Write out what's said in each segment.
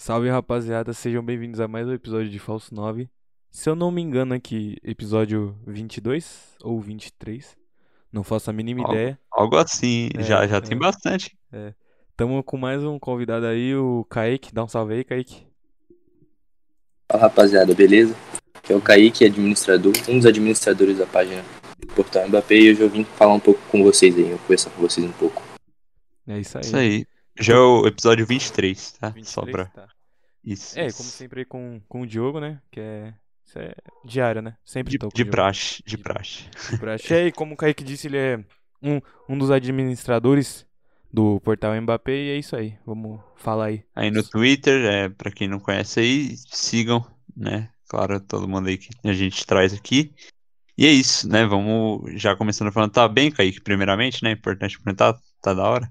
Salve rapaziada, sejam bem-vindos a mais um episódio de Falso 9. Se eu não me engano aqui, episódio 22 ou 23, não faço a mínima Algo, ideia. algo assim, É, já, já tem é, bastante. é. Tamo com mais um convidado aí, o Kaique. Dá um salve aí, Kaique. Fala rapaziada, beleza? Aqui é o Kaique, administrador, um dos administradores da página Portal Mbappé e hoje eu vim falar um pouco com vocês aí, eu conversar com vocês um pouco. É isso aí. Isso aí. Já é o episódio 23, tá? Só 23, pra. tá. Isso. É, isso. como sempre aí com, com o Diogo, né? Que é, isso é diário, né? Sempre De, tô de praxe, de De- praxe. de praxe. E aí, como o Kaique disse, ele é um, um dos administradores do Portal Mbappé e é isso aí. Vamos falar aí. Aí no Twitter, é, pra quem não conhece aí, sigam, né? Claro, todo mundo aí que a gente traz aqui. E é isso, né? Vamos já começando falando, tá bem, Kaique, primeiramente, né? Importante perguntar, tá da hora?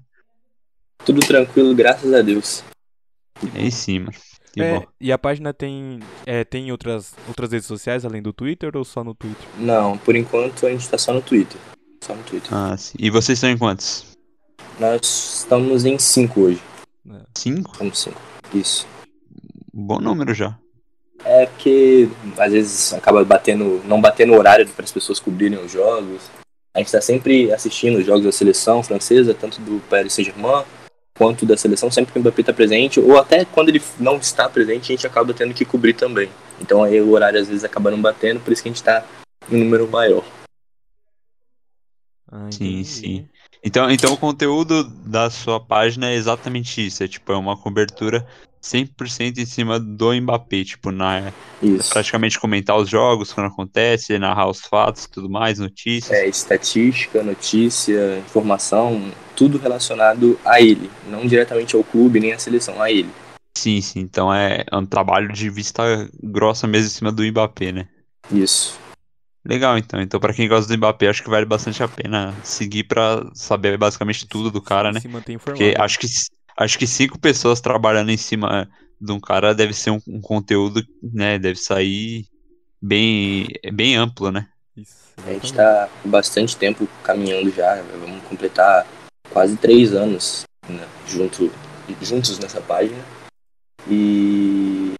Tudo tranquilo, graças a Deus. É em cima. É, e a página tem, é, tem outras, outras redes sociais além do Twitter ou só no Twitter? Não, por enquanto a gente tá só no Twitter. Só no Twitter. Ah, sim. E vocês estão em quantos? Nós estamos em 5 hoje. É. Cinco? Estamos 5. Isso. Bom número já. É porque às vezes acaba batendo, não batendo o horário para as pessoas cobrirem os jogos. A gente tá sempre assistindo os jogos da seleção francesa, tanto do Paris Saint-Germain quanto da seleção, sempre que o Mbappé tá presente, ou até quando ele não está presente, a gente acaba tendo que cobrir também. Então aí o horário às vezes acaba não batendo, por isso que a gente tá em número maior. Ah, Sim, entendi. sim. Então, então o conteúdo da sua página é exatamente isso. É tipo, é uma cobertura 100% em cima do Mbappé. Tipo, na, Isso. praticamente comentar os jogos quando acontece, narrar os fatos e tudo mais, notícias. É estatística, notícia, informação, tudo relacionado a ele, não diretamente ao clube nem à seleção, a ele. Sim, sim. Então é, é um trabalho de vista grossa mesmo em cima do Mbappé, né? Isso. Legal, então. Então, pra quem gosta do Mbappé, acho que vale bastante a pena seguir pra saber basicamente tudo do cara, né? Se manter informado. Porque acho que, acho que cinco pessoas trabalhando em cima de um cara deve ser um, um conteúdo, né? Deve sair bem, bem amplo, né? Isso, A gente tá há bastante tempo caminhando já, vamos completar quase três anos né, junto, juntos nessa página. E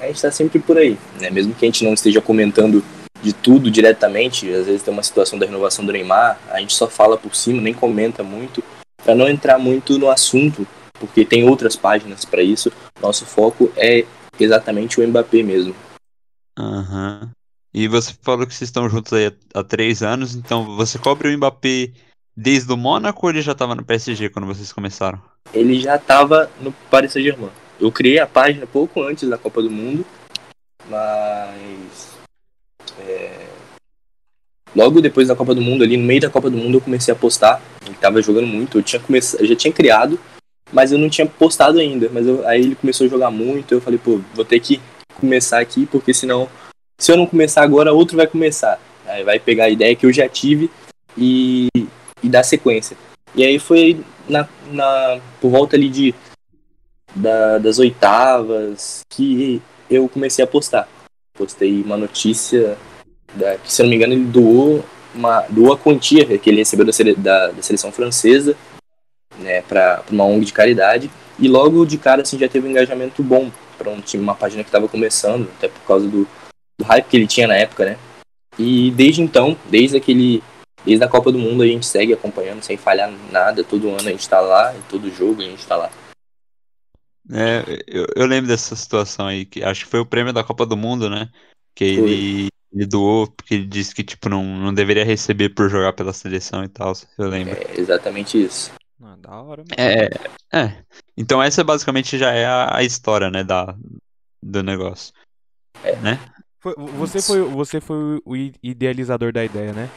a gente tá sempre por aí, né? Mesmo que a gente não esteja comentando de tudo diretamente, às vezes tem uma situação da renovação do Neymar, a gente só fala por cima, nem comenta muito, para não entrar muito no assunto, porque tem outras páginas para isso. Nosso foco é exatamente o Mbappé mesmo. Aham. E você falou que vocês estão juntos aí há, há três anos, então você cobre o Mbappé desde o Mônaco ou ele já tava no PSG quando vocês começaram? ele já estava no Paris Saint-Germain. Eu criei a página pouco antes da Copa do Mundo, mas é, logo depois da Copa do Mundo, ali no meio da Copa do Mundo, eu comecei a postar. Ele estava jogando muito, eu tinha começado, eu já tinha criado, mas eu não tinha postado ainda. Mas eu- aí ele começou a jogar muito, eu falei, pô, vou ter que começar aqui, porque senão, se eu não começar agora, outro vai começar. Aí vai pegar a ideia que eu já tive e, e dar sequência. E aí foi na, na, por volta ali de da- das oitavas que eu comecei a postar. Postei uma notícia da, que, se eu não me engano, ele doou, uma, doou a quantia que ele recebeu da, sele- da, da seleção francesa né, para uma ONG de caridade. E logo de cara assim, já teve um engajamento bom para um time, uma página que estava começando, até por causa do, do hype que ele tinha na época, né? E desde então, desde aquele Desde a Copa do Mundo a gente segue acompanhando sem falhar nada. Todo ano a gente tá lá, em todo jogo a gente tá lá. É, eu, eu lembro dessa situação aí, que acho que foi o prêmio da Copa do Mundo, né? Que ele, ele doou, porque ele disse que, tipo, não, não deveria receber por jogar pela seleção e tal, eu lembro. É exatamente isso. Ah, da hora, mano. É, é. Então essa basicamente já é a, a história, né, da, do negócio. É. Né? Foi- você, foi, você foi o idealizador da ideia, né?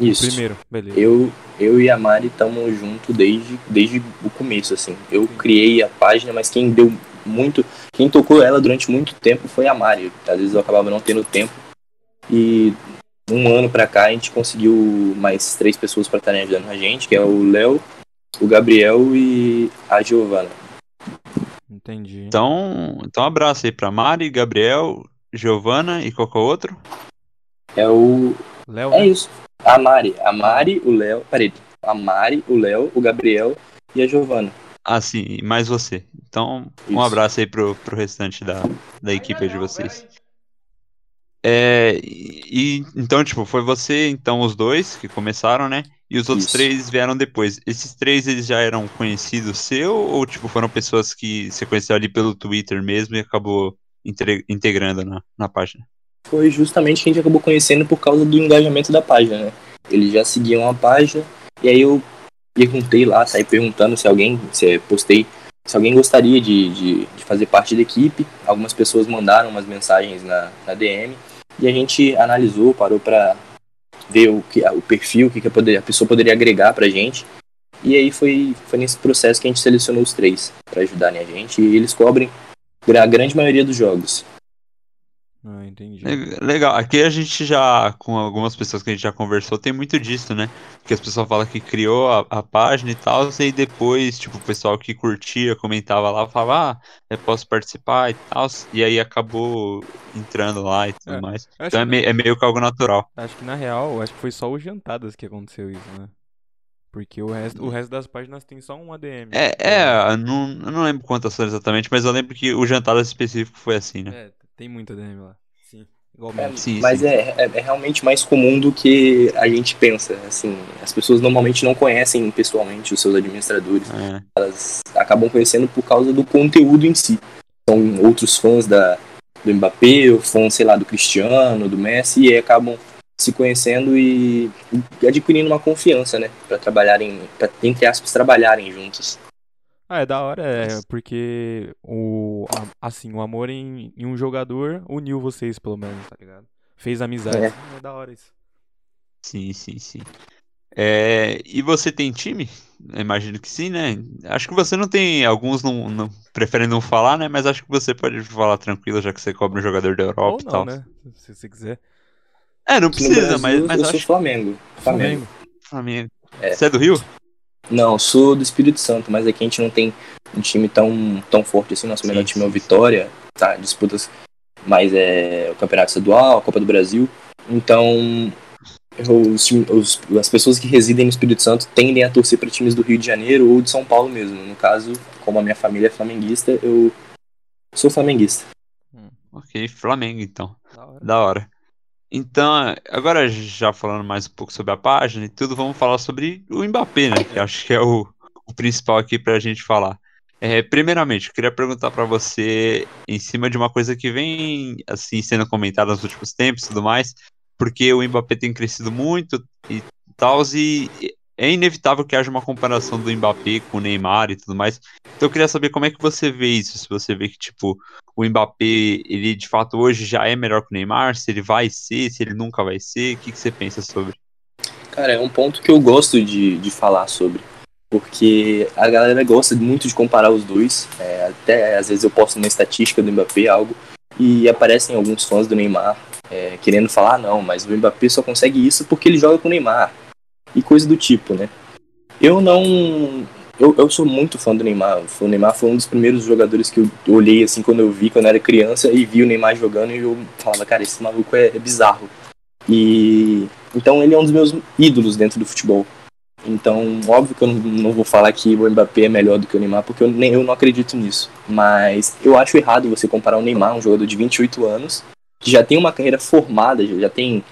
Isso. Primeiro, beleza. Eu, eu e a Mari estamos juntos desde, desde o começo, assim. Eu criei a página, mas quem deu muito. Quem tocou ela durante muito tempo foi a Mari. Às vezes eu acabava não tendo tempo. E um ano pra cá a gente conseguiu mais três pessoas para estarem ajudando a gente, que é o Léo, o Gabriel e a Giovana. Entendi. Então, então um abraço aí pra Mari, Gabriel, Giovana e qual que é o outro? É o. Léo, É né? isso. A Mari. A Mari, o Léo. Peraí. A Mari, o Léo, o Gabriel e a Giovana. Ah, sim, mais você. Então, um Isso. abraço aí pro, pro restante da, da equipe aí de vocês. É, e então, tipo, foi você, então os dois que começaram, né? E os outros Isso. três vieram depois. Esses três eles já eram conhecidos seu ou tipo foram pessoas que você conheceu ali pelo Twitter mesmo e acabou integrando na, na página? Foi justamente que a gente acabou conhecendo por causa do engajamento da página, né? Eles já seguiam a página, e aí eu perguntei lá, saí perguntando se alguém, se postei, se alguém gostaria de, de, de fazer parte da equipe. Algumas pessoas mandaram umas mensagens na, na DM, e a gente analisou, parou pra ver o, que, o perfil, o que, que a, a pessoa poderia agregar pra gente. E aí foi, foi nesse processo que a gente selecionou os três para ajudarem a gente, e eles cobrem a grande maioria dos jogos. Ah, entendi. Le- Legal, aqui a gente já, com algumas pessoas que a gente já conversou, tem muito disso, né? Que as pessoas falam que criou a, a página e tal, e depois, tipo, o pessoal que curtia, comentava lá, falava, ah, eu posso participar e tal, e aí acabou entrando lá e tudo É, mais. Então é, me- é meio que algo natural. acho que na real, acho que foi só o Jantadas que aconteceu isso, né? Porque o resto, o resto das páginas tem só um ADM. É, é, não, eu não lembro quantas foram exatamente, mas eu lembro que o jantar específico foi assim, né? É, tem muito ADM lá. Sim. É, Igualmente. Sim, mas sim. É, é, é realmente mais comum do que a gente pensa. Assim, as pessoas normalmente não conhecem pessoalmente os seus administradores. É. Elas acabam conhecendo por causa do conteúdo em si. São outros fãs da, do Mbappé, ou fãs, sei lá, do Cristiano, do Messi, e aí acabam se conhecendo e e adquirindo uma confiança, né? Pra trabalharem, pra, entre aspas, trabalharem juntos. Ah, é da hora, é, porque o, a- assim, o amor em, em um jogador uniu vocês, pelo menos, tá ligado? Fez amizade. É. É da hora isso. Sim, sim, sim. É, e você tem time? Eu imagino que sim, né? Acho que você não tem, alguns não, não- preferem não falar, né? Mas acho que você pode falar tranquilo, já que você cobre um jogador da Ou Europa e não, tal. né? Se você quiser. É, não precisa, Brasil, mas, mas eu acho sou que Flamengo. Flamengo. Flamengo. É. Você é do Rio? Não, sou do Espírito Santo, mas aqui a gente não tem um time tão, tão forte assim. Nosso Sim, melhor time é o sim, Vitória, tá? Disputas mais é o Campeonato Estadual, a Copa do Brasil. Então, os, os- as pessoas que residem no Espírito Santo tendem a torcer para times do Rio de Janeiro ou de São Paulo mesmo. No caso, como a minha família é flamenguista, eu sou flamenguista. Ok, Flamengo então. Da hora. Da hora. Então, agora já falando mais um pouco sobre a página e tudo, vamos falar sobre o Mbappé, né? Que acho que é o, o principal aqui pra gente falar. É, primeiramente, eu queria perguntar pra você em cima de uma coisa que vem assim sendo comentada nos últimos tempos e tudo mais, porque o Mbappé tem crescido muito e tal, e é inevitável que haja uma comparação do Mbappé com o Neymar e tudo mais. Então eu queria saber como é que você vê isso, se você vê que, tipo, o Mbappé, ele de fato hoje já é melhor que o Neymar, se ele vai ser, se ele nunca vai ser, o que, que você pensa sobre? Cara, é um ponto que eu gosto de, de falar sobre. Porque a galera gosta muito de comparar os dois. É, até às vezes eu posto uma estatística do Mbappé, algo, e aparecem alguns fãs do Neymar é, querendo falar, "Ah, não, mas o Mbappé só consegue isso porque ele joga com o Neymar. E coisa do tipo, né? Eu não. Eu, eu sou muito fã do Neymar. O Neymar foi um dos primeiros jogadores que eu olhei assim quando eu vi, quando eu era criança, e vi o Neymar jogando e eu falava, cara, esse maluco é, é bizarro. E então ele é um dos meus ídolos dentro do futebol. Então, óbvio que eu não, vou falar que o Mbappé é melhor do que o Neymar, porque eu, nem, eu não acredito nisso. Mas eu acho errado você comparar o Neymar, um jogador de 28 anos, que já tem uma carreira formada, já tem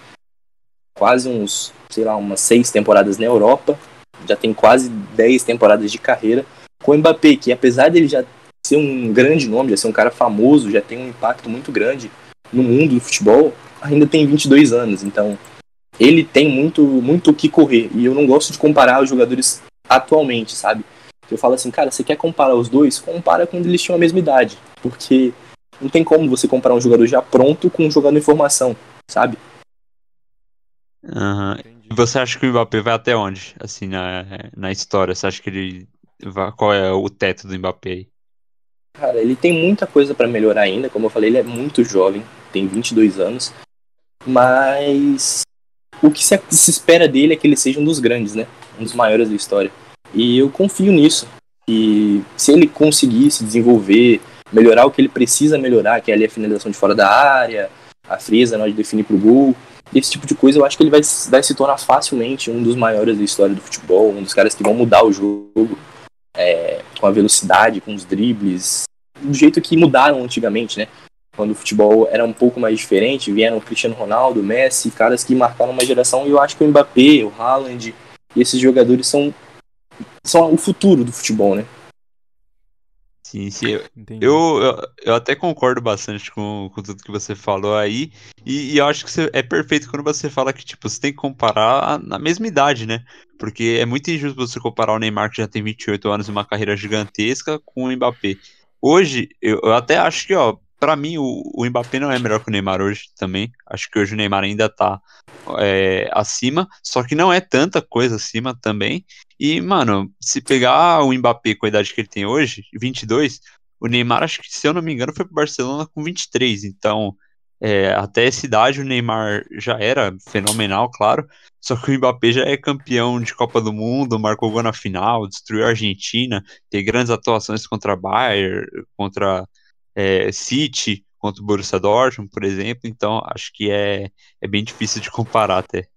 quase uns, sei lá, umas seis temporadas na Europa, já tem quase 10 temporadas de carreira, com o Mbappé, que apesar dele já ser um grande nome, já ser um cara famoso, já tem um impacto muito grande no mundo do futebol, ainda tem 22 anos. Então, ele tem muito muito o que correr. E eu não gosto de comparar os jogadores atualmente, sabe? Eu falo assim, cara, você quer comparar os dois? Compara quando eles tinham a mesma idade. Porque não tem como você comparar um jogador já pronto com um jogador em formação, sabe? Aham. Entendi. E você acha que o Mbappé vai até onde, assim, na, na história? Você acha que ele vai, qual é o teto do Mbappé aí? Cara, ele tem muita coisa pra melhorar ainda. Como eu falei, ele é muito jovem, tem 22 anos. Mas o que se, se espera dele é que ele seja um dos grandes, né? Um dos maiores da história. E eu confio nisso. E se ele conseguir se desenvolver, melhorar o que ele precisa melhorar, que é ali a finalização de fora da área, a frieza na hora de definir pro gol, esse tipo de coisa, eu acho que ele vai, vai se tornar facilmente um dos maiores da história do futebol, um dos caras que vão mudar o jogo. é, com a velocidade, com os dribles, do jeito que mudaram antigamente, né? Quando o futebol era um pouco mais diferente, vieram Cristiano Ronaldo, Messi, caras que marcaram uma geração, e eu acho que o Mbappé, o Haaland, esses jogadores são, são o futuro do futebol, né? Sim, sim. Eu, eu, eu, até concordo bastante com, com tudo que você falou aí. E, e eu acho que você, é perfeito quando você fala que, tipo, você tem que comparar na mesma idade, né? Porque é muito injusto você comparar o Neymar, que já tem 28 anos e uma carreira gigantesca, com o Mbappé. Hoje, eu, eu até acho que, ó, para mim, o, o Mbappé não é melhor que o Neymar hoje também. Acho que hoje o Neymar ainda tá é, acima, só que não é tanta coisa acima também. E, mano, se pegar o Mbappé com a idade que ele tem hoje, 22, o Neymar, acho que, se eu não me engano, foi pro Barcelona com 23. Então, é, até essa idade o Neymar já era fenomenal, claro. Só que o Mbappé já é campeão de Copa do Mundo, marcou gol na final, destruiu a Argentina, tem grandes atuações contra Bayern, contra é, City contra o Borussia Dortmund, por exemplo, então acho que é, é bem difícil de comparar até.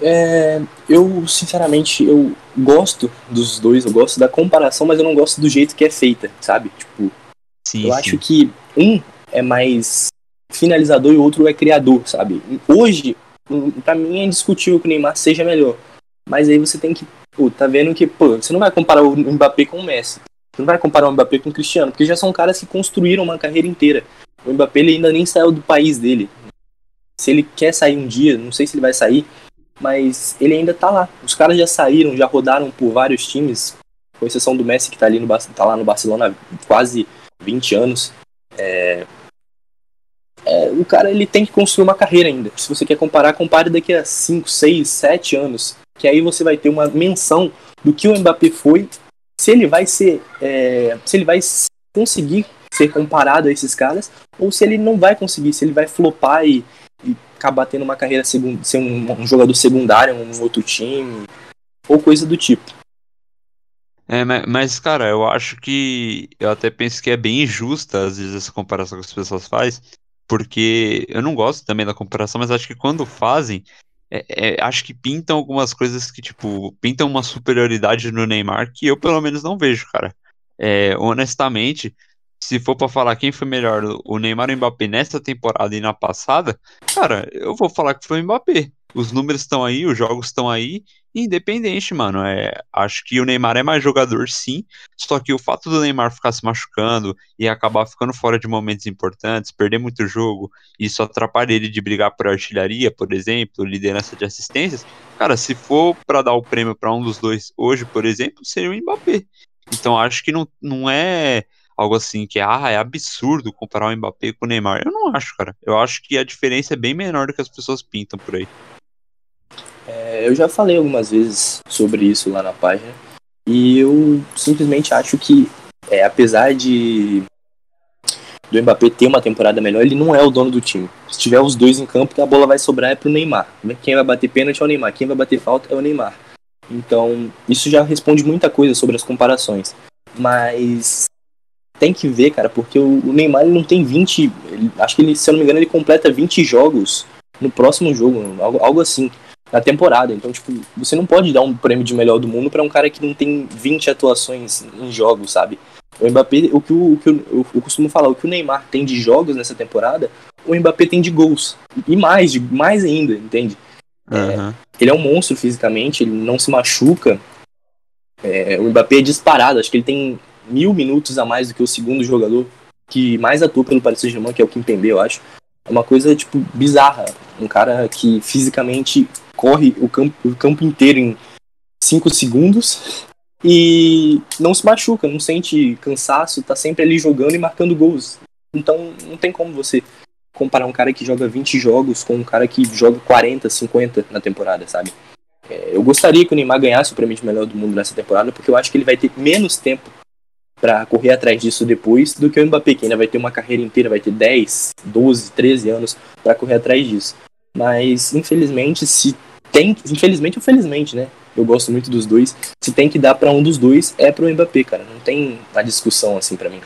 É, eu, sinceramente, eu gosto dos dois, eu gosto da comparação, mas eu não gosto do jeito que é feita, sabe? Tipo, sim, eu sim. acho que um é mais finalizador e o outro é criador, sabe? Hoje, para mim é indiscutível que o Neymar seja melhor. Mas aí você tem que, pô, tá vendo que, pô, você não vai comparar o Mbappé com o Messi. Você não vai comparar o Mbappé com o Cristiano, porque já são caras que construíram uma carreira inteira. O Mbappé ele ainda nem saiu do país dele. Se ele quer sair um dia, não sei se ele vai sair, mas ele ainda tá lá. Os caras já saíram, já rodaram por vários times, com exceção do Messi que tá, ali no, tá lá no Barcelona há quase 20 anos. É... É, o cara ele tem que construir uma carreira ainda. Se você quer comparar, compare daqui a 5, 6, 7 anos. Que aí você vai ter uma menção do que o Mbappé foi se ele vai ser. É, se ele vai conseguir ser comparado a esses caras, ou se ele não vai conseguir, se ele vai flopar e, acabar tendo uma carreira segundo, ser um, um jogador secundário em um outro time, ou coisa do tipo. É, mas, cara, eu acho que. Eu até penso que é bem injusta, às vezes, essa comparação que as pessoas fazem, porque eu não gosto também da comparação, mas acho que quando fazem, é, é, acho que pintam algumas coisas que, tipo, pintam uma superioridade no Neymar que eu, pelo menos, não vejo, cara. É, honestamente, se for para falar quem foi melhor, o Neymar ou o Mbappé nessa temporada e na passada, cara, eu vou falar que foi o Mbappé. Os números estão aí, os jogos estão aí, independente, mano. É, acho que o Neymar é mais jogador, sim. Só que o fato do Neymar ficar se machucando e acabar ficando fora de momentos importantes, perder muito jogo, isso atrapalha ele de brigar por artilharia, por exemplo, liderança de assistências. Cara, se for para dar o prêmio para um dos dois hoje, por exemplo, seria o Mbappé. Então acho que não, não é algo assim que ah, é absurdo comparar o Mbappé com o Neymar. Eu não acho, cara. Eu acho que a diferença é bem menor do que as pessoas pintam por aí. É, eu já falei algumas vezes sobre isso lá na página. E eu simplesmente acho que, é, apesar de do Mbappé ter uma temporada melhor, ele não é o dono do time. Se tiver os dois em campo, a bola vai sobrar é pro Neymar. Quem vai bater pênalti é o Neymar, quem vai bater falta é o Neymar. Então, isso já responde muita coisa sobre as comparações. Mas tem que ver, cara, porque o Neymar ele não tem 20. Ele, acho que ele, se eu não me engano, ele completa 20 jogos no próximo jogo, algo, algo assim na temporada. Então, tipo, você não pode dar um prêmio de melhor do mundo para um cara que não tem 20 atuações em jogos, sabe? O Mbappé, o que, o, o que eu, eu, costumo falar, o que o Neymar tem de jogos nessa temporada, o Mbappé tem de gols. E mais, de, mais ainda, entende? Uhum. É, ele é um monstro fisicamente, ele não se machuca. É, o Mbappé é disparado, acho que ele tem mil minutos a mais do que o segundo jogador que mais atua pelo Paris Saint-Germain, que é o Kimpembe, eu acho. É uma coisa, tipo, bizarra. Um cara que fisicamente corre o campo, o campo inteiro em 5 segundos e não se machuca, não sente cansaço, tá sempre ali jogando e marcando gols. Então não tem como você comparar um cara que joga 20 jogos com um cara que joga 40, 50 na temporada, sabe? É, eu gostaria que o Neymar ganhasse o prêmio de melhor do mundo nessa temporada, porque eu acho que ele vai ter menos tempo para correr atrás disso depois do que o Mbappé, que ainda vai ter uma carreira inteira, vai ter 10, 12, 13 anos para correr atrás disso. Mas, infelizmente, se tem. Infelizmente ou felizmente, né? Eu gosto muito dos dois. Se tem que dar para um dos dois, é pro Mbappé, cara. Não tem a discussão assim para mim.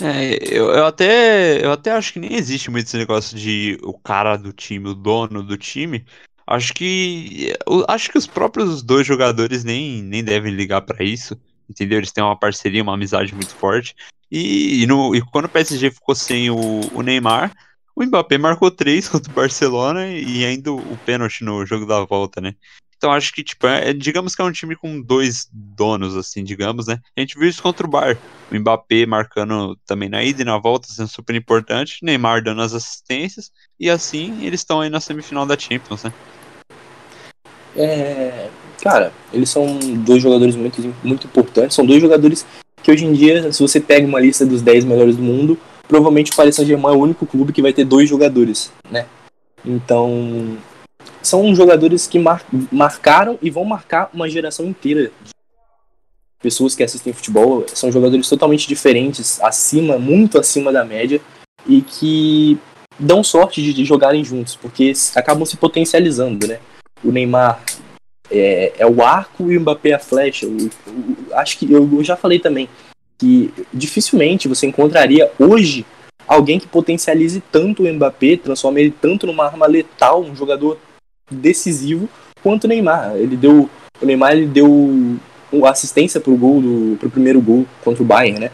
É, eu, eu, até, eu até acho que nem existe muito esse negócio de o cara do time, o dono do time. Acho que acho que os próprios dois jogadores nem, nem devem ligar para isso, entendeu? Eles têm uma parceria, uma amizade muito forte. E, e, no, e quando o PSG ficou sem o, o Neymar, o Mbappé marcou três contra o Barcelona e ainda o pênalti no jogo da volta, né? Então acho que, tipo, é, digamos que é um time com dois donos, assim, digamos, né? A gente viu isso contra o Bar. O Mbappé marcando também na ida e na volta, sendo super importante. Neymar dando as assistências. E assim eles estão aí na semifinal da Champions, né? É, cara, eles são dois jogadores muito, muito importantes. São dois jogadores que hoje em dia, se você pega uma lista dos 10 melhores do mundo, provavelmente o Paris Saint-Germain é o único clube que vai ter dois jogadores, né? Então, são jogadores que mar marcaram e vão marcar uma geração inteira de pessoas que assistem futebol. São jogadores totalmente diferentes, acima, muito acima da média, e que dão sorte de, de jogarem juntos, porque acabam se potencializando, né? O Neymar é, é o arco e o Mbappé a flecha. Eu, eu, acho que eu, eu já falei também que dificilmente você encontraria hoje alguém que potencialize tanto o Mbappé, transforme ele tanto numa arma letal, um jogador decisivo quanto o Neymar. Ele deu. O Neymar ele deu assistência pro gol do. pro primeiro gol contra o Bayern, né?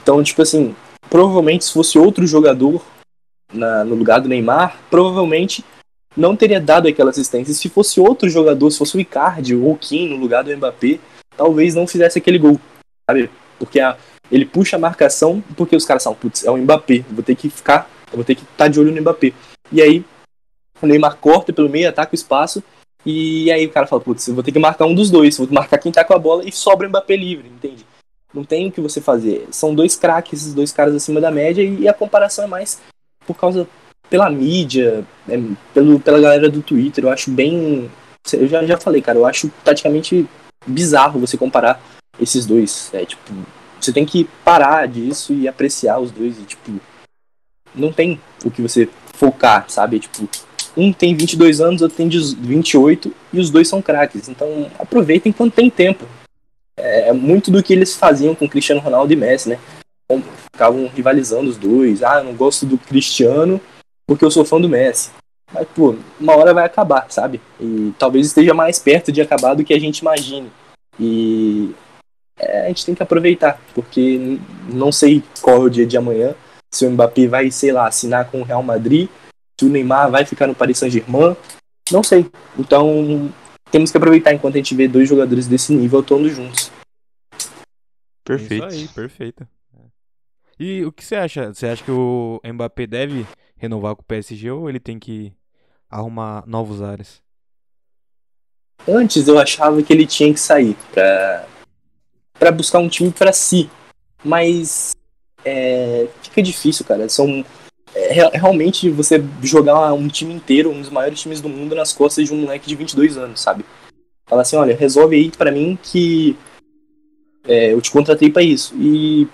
Então, tipo assim, provavelmente se fosse outro jogador na, no lugar do Neymar, provavelmente não teria dado aquela assistência. Se fosse outro jogador, se fosse o Icardi ou o Kim no lugar do Mbappé, talvez não fizesse aquele gol, sabe? Porque a, ele puxa a marcação porque os caras são, putz, é o Mbappé, vou ter que ficar, vou ter que estar tá de olho no Mbappé. E aí o Neymar corta pelo meio, ataca o espaço. E aí o cara fala, putz, vou ter que marcar um dos dois, vou marcar quem tá com a bola e sobra o Mbappé livre, entende? Não tem o que você fazer. São dois craques, esses dois caras acima da média, e a comparação é mais por causa pela mídia, é, pelo, pela galera do Twitter. Eu acho bem. Eu já, já falei, cara, eu acho praticamente bizarro você comparar esses dois. É tipo, você tem que parar disso e apreciar os dois. E, tipo, não tem o que você focar, sabe? Tipo, um tem 22 anos, outro tem 28 e os dois são craques. Então aproveitem enquanto tem tempo. É, é muito do que eles faziam com Cristiano Ronaldo e Messi, né? Ficavam rivalizando os dois. Ah, eu não gosto do Cristiano porque eu sou fã do Messi. Mas, pô, uma hora vai acabar, sabe? E talvez esteja mais perto de acabar do que a gente imagine. E é, a gente tem que aproveitar, porque não sei qual é o dia de amanhã. Se o Mbappé vai, sei lá, assinar com o Real Madrid se o Neymar vai ficar no Paris Saint-Germain, não sei. Então, temos que aproveitar enquanto a gente vê dois jogadores desse nível atuando juntos. Perfeito. Isso aí, perfeito. E o que você acha? Você acha que o Mbappé deve renovar com o PSG ou ele tem que arrumar novos áreas? Antes eu achava que ele tinha que sair pra, pra buscar um time para si. Mas é, fica difícil, cara. São é, realmente você jogar um time inteiro, um dos maiores times do mundo, nas costas de um moleque de 22 anos, sabe? Fala assim, olha, resolve aí para mim que é, eu te contratei para isso. E,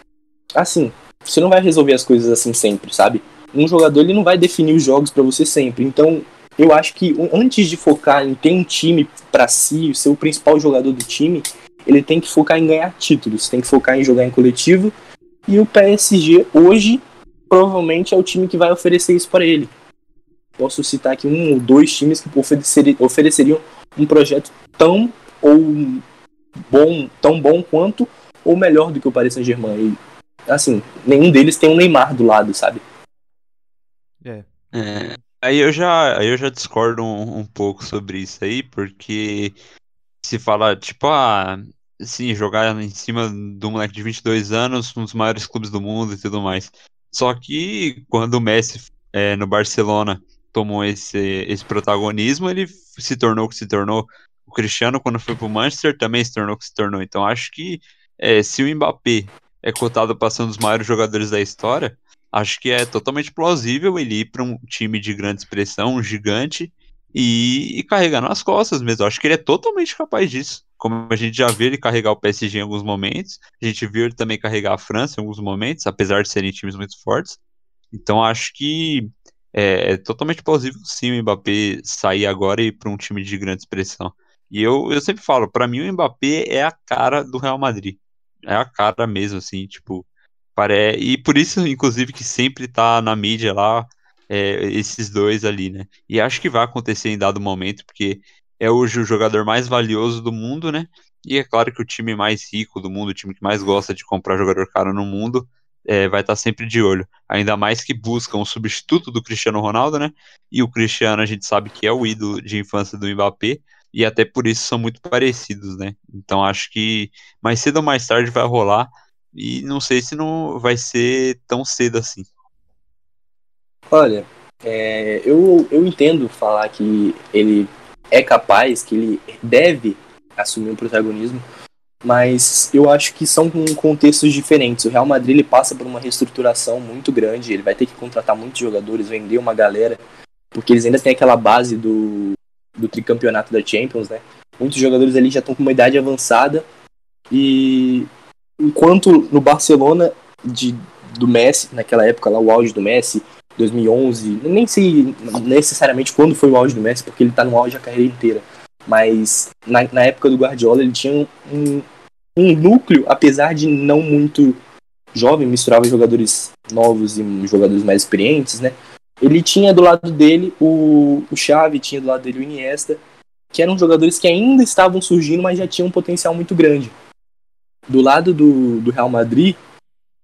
assim, você não vai resolver as coisas assim sempre, sabe? Um jogador, ele não vai definir os jogos para você sempre. Então, eu acho que antes de focar em ter um time para si, ser o principal jogador do time, ele tem que focar em ganhar títulos, tem que focar em jogar em coletivo. E o PSG hoje provavelmente é o time que vai oferecer isso para ele. Posso citar aqui um ou dois times que ofereceriam um projeto tão ou bom, tão bom quanto ou melhor do que o Paris Saint-Germain. Assim, nenhum deles tem um Neymar do lado, sabe? É. é aí eu já, aí eu já discordo um, um pouco sobre isso aí, porque se fala, tipo, ah, sim, jogar em cima do moleque de 22 anos, um dos maiores clubes do mundo e tudo mais. Só que quando o Messi é, no Barcelona tomou esse, esse protagonismo, ele se tornou o que se tornou. O Cristiano, quando foi pro Manchester, também se tornou o que se tornou. Então acho que é, se o Mbappé é cotado para ser um dos maiores jogadores da história, acho que é totalmente plausível ele ir para um time de grande expressão, um gigante, e, e carregar nas costas mesmo. Acho que ele é totalmente capaz disso. Como a gente já viu ele carregar o PSG em alguns momentos, a gente viu ele também carregar a França em alguns momentos, apesar de serem times muito fortes. Então acho que é, é totalmente plausível sim o Mbappé sair agora e ir para um time de grande expressão. E eu, eu sempre falo, para mim o Mbappé é a cara do Real Madrid. É a cara mesmo, assim, tipo. Pare... E por isso, inclusive, que sempre tá na mídia lá, é, esses dois ali, né? E acho que vai acontecer em dado momento, porque é hoje o jogador mais valioso do mundo, né? E é claro que o time mais rico do mundo, o time que mais gosta de comprar jogador caro no mundo, é, vai estar sempre de olho. Ainda mais que buscam um substituto do Cristiano Ronaldo, né? E o Cristiano a gente sabe que é o ídolo de infância do Mbappé, e até por isso são muito parecidos, né? Então acho que mais cedo ou mais tarde vai rolar, e não sei se não vai ser tão cedo assim. Olha, é, eu, eu entendo falar que ele é capaz, que ele deve assumir o um protagonismo, mas eu acho que são contextos diferentes. O Real Madrid ele passa por uma reestruturação muito grande, ele vai ter que contratar muitos jogadores, vender uma galera, porque eles ainda têm aquela base do, do tricampeonato da Champions, né? Muitos jogadores ali já estão com uma idade avançada e enquanto no Barcelona de, do Messi, naquela época lá o auge do Messi, 2011, nem sei necessariamente quando foi o auge do Messi, porque ele está no auge a carreira inteira. Mas na, na época do Guardiola ele tinha um, um núcleo, apesar de não muito jovem, misturava jogadores novos e jogadores mais experientes, né? Ele tinha do lado dele o, o Xavi, tinha do lado dele o Iniesta, que eram jogadores que ainda estavam surgindo, mas já tinham um potencial muito grande. Do lado do, do Real Madrid,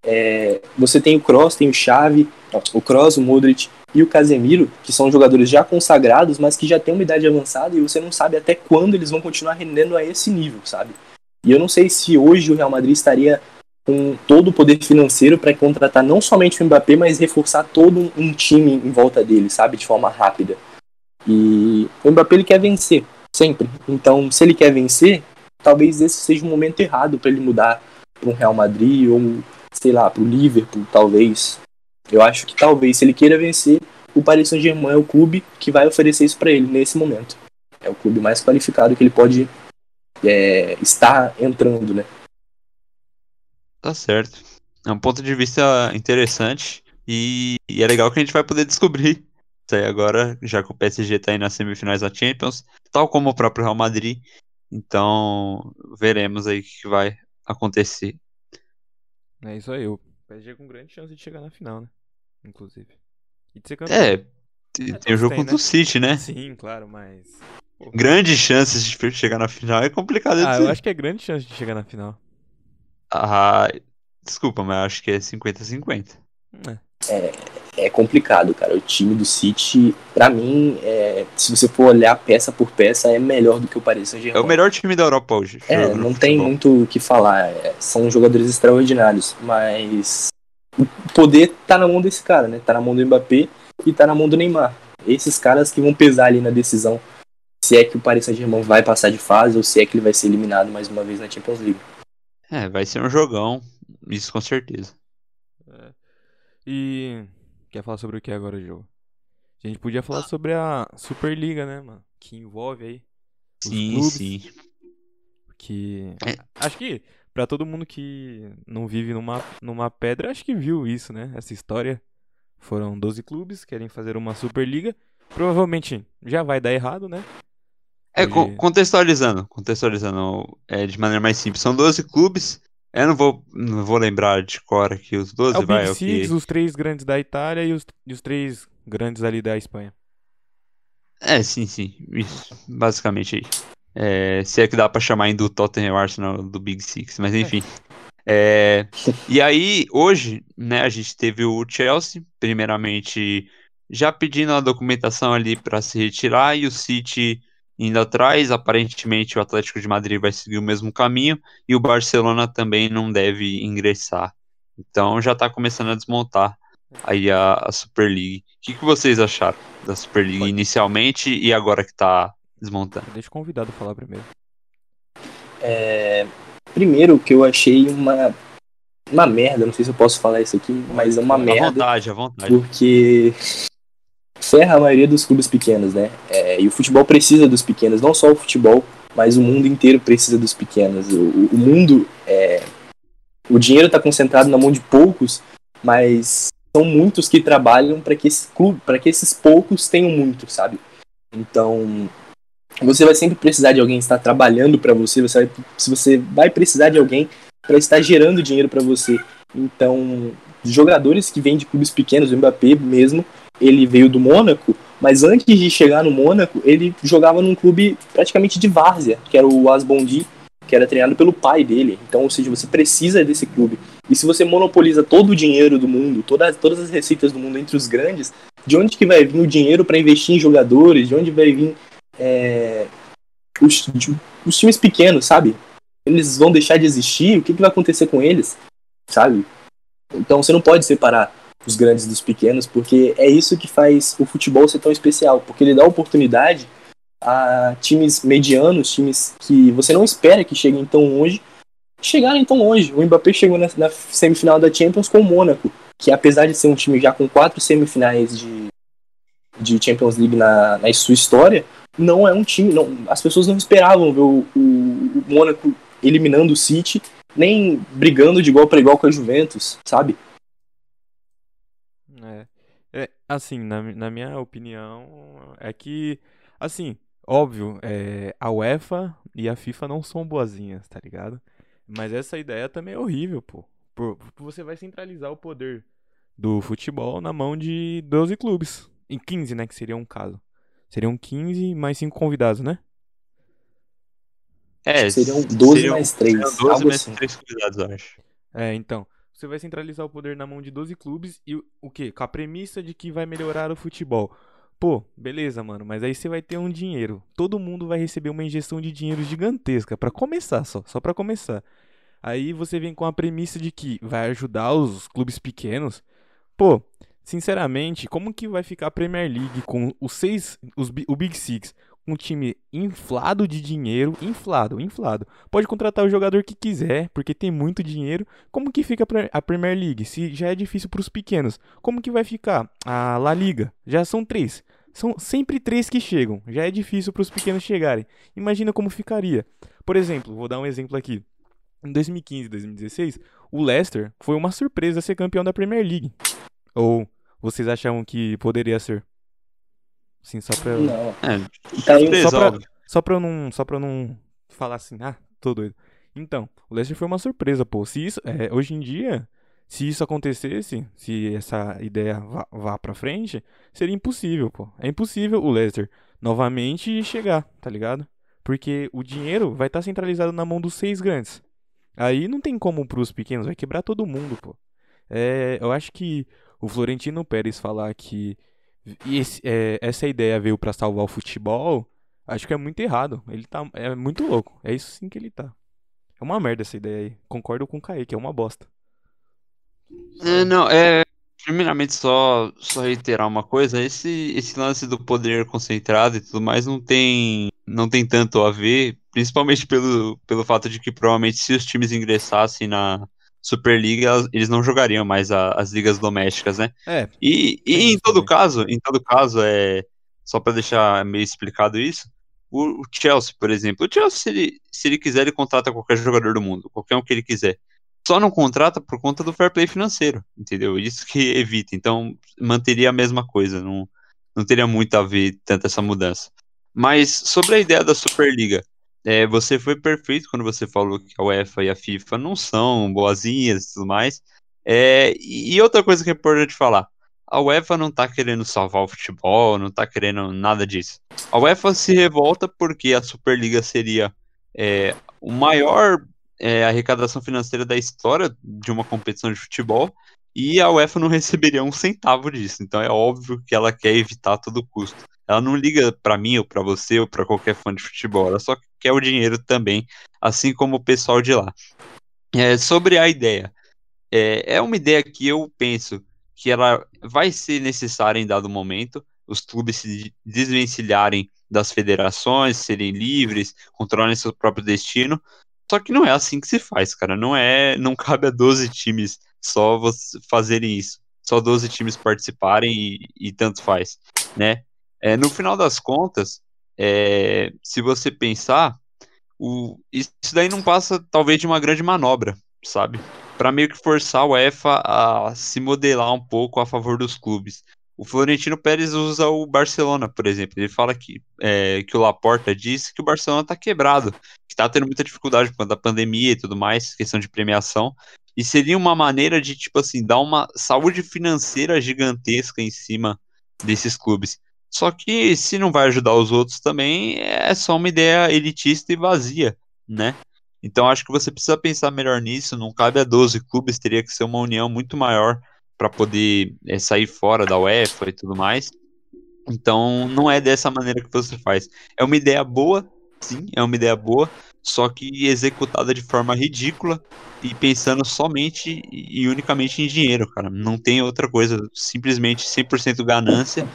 é, você tem o Kroos, tem o Xavi, o Kroos, o Modric e o Casemiro, que são jogadores já consagrados, mas que já têm uma idade avançada e você não sabe até quando eles vão continuar rendendo a esse nível, sabe? E eu não sei se hoje o Real Madrid estaria com todo o poder financeiro para contratar não somente o Mbappé, mas reforçar todo um time em volta dele, sabe? De forma rápida. E o Mbappé ele quer vencer, sempre. Então, se ele quer vencer, talvez esse seja o momento errado para ele mudar para um Real Madrid ou sei lá, pro Liverpool, talvez. Eu acho que talvez, se ele queira vencer, o Paris Saint-Germain é o clube que vai oferecer isso para ele nesse momento. É o clube mais qualificado que ele pode é, estar entrando, né? Tá certo. É um ponto de vista interessante e, e é legal que a gente vai poder descobrir isso aí agora, já que o PSG tá aí nas semifinais da Champions, tal como o próprio Real Madrid. Então, veremos aí o que vai acontecer é isso aí, o PSG com grande chance de chegar na final, né? Inclusive. E de ser campeão. É, tem, é, tem o jogo contra né? o City, né? Sim, claro, mas. Pô, grandes chances de chegar na final é complicado Ah, eu acho que é grande chance de chegar na final. Ah, desculpa, mas acho que é 50-50. É. é é complicado, cara. O time do City, para mim, é, se você for olhar peça por peça, é melhor do que o Paris Saint-Germain. É o melhor time da Europa hoje. É, não tem muito o que falar. É, são jogadores extraordinários, mas o poder tá na mão desse cara, né? Tá na mão do Mbappé e tá na mão do Neymar. Esses caras que vão pesar ali na decisão se é que o Paris Saint-Germain vai passar de fase ou se é que ele vai ser eliminado mais uma vez na Champions League. É, vai ser um jogão, isso com certeza. E Quer falar sobre o que agora, jogo? A gente podia falar sobre a Superliga, né, mano? Que envolve aí. sim, clubes, sim. Que. É. Acho que para todo mundo que não vive numa, numa pedra, acho que viu isso, né? Essa história. Foram 12 clubes, querem fazer uma Superliga. Provavelmente já vai dar errado, né? É, contextualizando, contextualizando é, de maneira mais simples. São 12 clubes eu não vou, não vou lembrar de cor aqui os 12, é o vai, Big Six, os três grandes da Itália e os, e os três grandes ali da Espanha. É, sim, sim. Isso, basicamente aí. É, se é que dá pra chamar ainda o Tottenham Arsenal do Big Six, mas enfim. É, e aí, hoje, né, a gente teve o Chelsea, primeiramente já pedindo a documentação ali para se retirar, e o City indo atrás. Aparentemente, o Atlético de Madrid vai seguir o mesmo caminho e o Barcelona também não deve ingressar. Então já está começando a desmontar aí a, a Super League. O que, que, vocês acharam da Super League Pode. inicialmente e agora que está desmontando? Deixa o convidado falar primeiro. É, primeiro que eu achei uma uma merda, não sei se eu posso falar isso aqui, mas é uma à merda. À vontade, à vontade. Porque ferra a maioria dos clubes pequenos, né? É, e o futebol precisa dos pequenos, não só o futebol, mas o mundo inteiro precisa dos pequenos. O, o mundo, é, o dinheiro está concentrado na mão de poucos, mas são muitos que trabalham para que esse clube, para que esses poucos tenham muito, sabe? Então, você vai sempre precisar de alguém estar trabalhando para você, você vai, se você vai precisar de alguém para estar gerando dinheiro para você. Então, jogadores que vêm de clubes pequenos, o Mbappé mesmo, ele veio do Mônaco, mas antes de chegar no Mônaco, ele jogava num clube praticamente de várzea, que era o Asbondi, que era treinado pelo pai dele. Então, ou seja, você precisa desse clube. E se você monopoliza todo o dinheiro do mundo, todas, todas as receitas do mundo entre os grandes, de onde que vai vir o dinheiro para investir em jogadores? De onde vai vir é, os, os times pequenos, sabe? Eles vão deixar de existir? O que, que vai acontecer com eles? Sabe? Então você não pode separar os grandes dos pequenos, porque é isso que faz o futebol ser tão especial, porque ele dá oportunidade a times medianos, times que você não espera que cheguem tão longe, chegarem tão longe. O Mbappé chegou na, na semifinal da Champions com o Mônaco, que apesar de ser um time já com quatro semifinais de, de Champions League na, na sua história, não é um time. Não, as pessoas não esperavam ver o, o, o Mônaco eliminando o City, nem brigando de igual para igual com a Juventus, sabe? É, assim, na, na minha opinião, é que, assim, óbvio, é, a UEFA e a FIFA não são boazinhas, tá ligado? Mas essa ideia também é horrível, pô. Você vai centralizar o poder do futebol na mão de 12 clubes. Em 15, né? Que seria um caso. Seriam 15 mais 5 convidados, né? É, seriam 12 seriam, mais 3. Seriam 12 mais assim. 3 convidados, eu acho. É, então. Você vai centralizar o poder na mão de 12 clubes e o quê? Com a premissa de que vai melhorar o futebol. Pô, beleza, mano, mas aí você vai ter um dinheiro. Todo mundo vai receber uma injeção de dinheiro gigantesca para começar só, só para começar. Aí você vem com a premissa de que vai ajudar os clubes pequenos. Pô, sinceramente, como que vai ficar a Premier League com os seis, os, o Big Six, um time inflado de dinheiro, inflado, inflado. Pode contratar o jogador que quiser, porque tem muito dinheiro. Como que fica a Premier League? Se já é difícil para os pequenos, como que vai ficar a La Liga? Já são três. São sempre três que chegam. Já é difícil para os pequenos chegarem. Imagina como ficaria. Por exemplo, vou dar um exemplo aqui. Em 2015 2016, o Leicester foi uma surpresa ser campeão da Premier League. Ou vocês achavam que poderia ser? Sim, só pra. Não. É, tá só, pra, só pra eu não. Só pra eu não falar assim, ah, tô doido. Então, o Leicester foi uma surpresa, pô. Se isso, é, hoje em dia, se isso acontecesse, se essa ideia vá, vá pra frente, seria impossível, pô. É impossível o Leicester novamente chegar, tá ligado? Porque o dinheiro vai estar tá centralizado na mão dos seis grandes. Aí não tem como pros pequenos, vai quebrar todo mundo, pô. É, eu acho que o Florentino Pérez falar que esse, é, essa ideia veio para salvar o futebol, acho que é muito errado. Ele tá é muito louco. É isso sim que ele tá. É uma merda essa ideia aí. Concordo com o Kaique, é uma bosta. É, não, é. Primeiramente, só, só reiterar uma coisa: esse, esse lance do poder concentrado e tudo mais não tem, não tem tanto a ver Principalmente pelo, pelo fato de que provavelmente se os times ingressassem na Superliga, eles não jogariam mais a, as ligas domésticas, né? É. E, e em todo caso, em todo caso, é só para deixar meio explicado isso, o, o, Chelsea, por exemplo, o Chelsea, se ele, se ele quiser, ele contrata qualquer jogador do mundo, qualquer um que ele quiser. Só não contrata por conta do fair play financeiro, entendeu? Isso que evita. Então, manteria a mesma coisa, não, não teria muito a ver tanto essa mudança. Mas sobre a ideia da Superliga, é, você foi perfeito quando você falou que a UEFA e a FIFA não são boazinhas e tudo mais. É, e outra coisa que é importante falar: a UEFA não tá querendo salvar o futebol, não tá querendo nada disso. A UEFA se revolta porque a Superliga seria é, o maior é, arrecadação financeira da história de uma competição de futebol e a UEFA não receberia um centavo disso. Então é óbvio que ela quer evitar a todo custo. Ela não liga para mim ou para você ou para qualquer fã de futebol, ela só quer o dinheiro também, assim como o pessoal de lá. É, sobre a ideia, é, é uma ideia que eu penso que ela vai ser necessária em dado momento, os clubes se desvencilharem das federações, serem livres, controlarem seu próprio destino. Só que não é assim que se faz, cara. Não é, não cabe a 12 times só fazerem isso. Só 12 times participarem e, e tanto faz, né? É, no final das contas, é, se você pensar, o, isso daí não passa talvez de uma grande manobra, sabe? Para meio que forçar o UEFA a se modelar um pouco a favor dos clubes. O Florentino Pérez usa o Barcelona, por exemplo. Ele fala que, é, que o Laporta disse que o Barcelona está quebrado, que está tendo muita dificuldade por conta da pandemia e tudo mais, questão de premiação. E seria uma maneira de, tipo assim, dar uma saúde financeira gigantesca em cima desses clubes. Só que se não vai ajudar os outros também, é só uma ideia elitista e vazia, né? Então acho que você precisa pensar melhor nisso, não cabe a 12 clubes, teria que ser uma união muito maior para poder é, sair fora da UEFA e tudo mais. Então não é dessa maneira que você faz. É uma ideia boa, sim, é uma ideia boa, só que executada de forma ridícula e pensando somente e unicamente em dinheiro, cara. Não tem outra coisa, simplesmente 100% ganância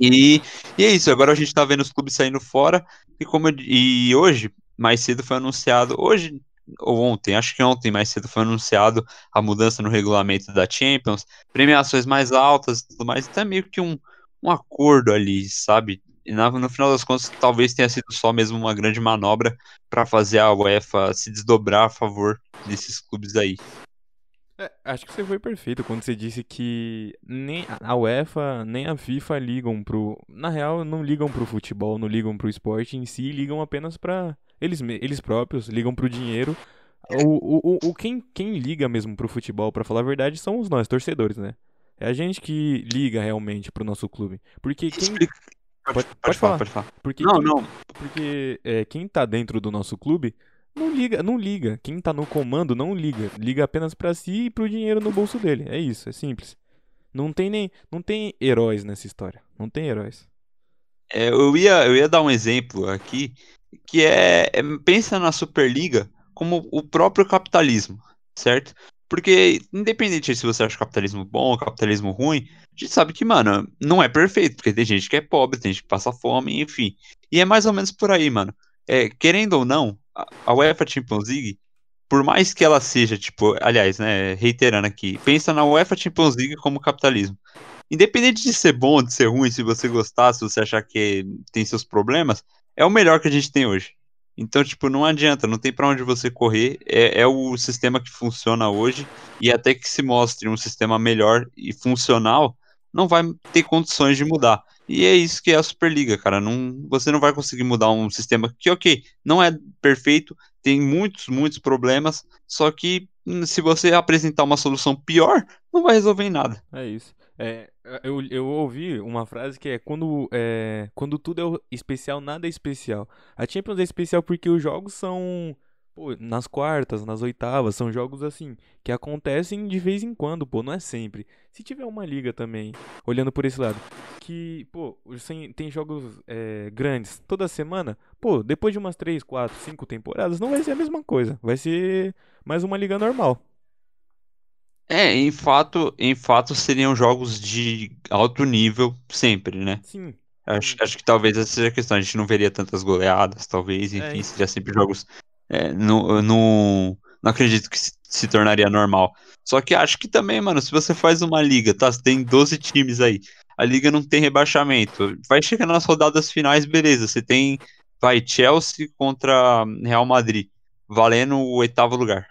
e, e é isso, agora a gente tá vendo os clubes saindo fora, e como eu, e hoje, mais cedo foi anunciado, hoje ou ontem, acho que ontem mais cedo foi anunciado a mudança no regulamento da Champions, premiações mais altas e tudo mais, até meio que um, um acordo ali, sabe? E na, no final das contas, talvez tenha sido só mesmo uma grande manobra para fazer a UEFA se desdobrar a favor desses clubes aí. É, acho que você foi perfeito quando você disse que nem a UEFA nem a FIFA ligam pro. Na real, não ligam pro futebol, não ligam pro esporte em si, ligam apenas para eles, eles próprios, ligam pro dinheiro. O, o, o, quem, quem liga mesmo pro futebol, para falar a verdade, são os nós, torcedores, né? É a gente que liga realmente pro nosso clube. Porque quem. Pode, pode, pode, falar, pode falar. Porque não, quem, não. Porque é, quem tá dentro do nosso clube não liga, não liga. Quem tá no comando não liga. Liga apenas para si e pro dinheiro no bolso dele. É isso, é simples. Não tem nem, não tem heróis nessa história. Não tem heróis. É, eu ia, eu ia dar um exemplo aqui que é, é pensa na Superliga como o próprio capitalismo, certo? Porque, independente se você acha o capitalismo bom ou capitalismo ruim, a gente sabe que, mano, não é perfeito, porque tem gente que é pobre, tem gente que passa fome, enfim. E é mais ou menos por aí, mano. É, querendo ou não, a UEFA Champions League, por mais que ela seja, tipo, aliás, né, reiterando aqui, pensa na UEFA Champions League como capitalismo. Independente de ser bom, de ser ruim, se você gostar, se você achar que tem seus problemas, é o melhor que a gente tem hoje. Então, tipo, não adianta, não tem para onde você correr. É, é, o sistema que funciona hoje. E até que se mostre um sistema melhor e funcional, não vai ter condições de mudar. E é isso que é a Superliga, cara. Não, você não vai conseguir mudar um sistema que, ok, não é perfeito, tem muitos, muitos problemas, só que hum, se você apresentar uma solução pior, não vai resolver em nada. É isso. É, eu, eu ouvi uma frase que é quando, é quando tudo é especial, nada é especial. A Champions é especial porque os jogos são Pô, nas quartas, nas oitavas, são jogos assim, que acontecem de vez em quando, pô, não é sempre. Se tiver uma liga também, olhando por esse lado, que, pô, tem jogos é, grandes toda semana, pô, depois de umas 3, 4, 5 temporadas, não vai ser a mesma coisa. Vai ser mais uma liga normal. É, em fato, em fato seriam jogos de alto nível sempre, né? Sim. Acho, acho que talvez essa seja a questão. A gente não veria tantas goleadas, talvez, enfim, é, seria sempre jogos é, não, não, não acredito que se, se, tornaria normal. Só que acho que também, mano, se você faz uma liga, tá? Você tem 12 times aí. A liga não tem rebaixamento. Vai chegar nas rodadas finais, beleza. Você tem, vai, Chelsea contra Real Madrid, valendo o oitavo lugar.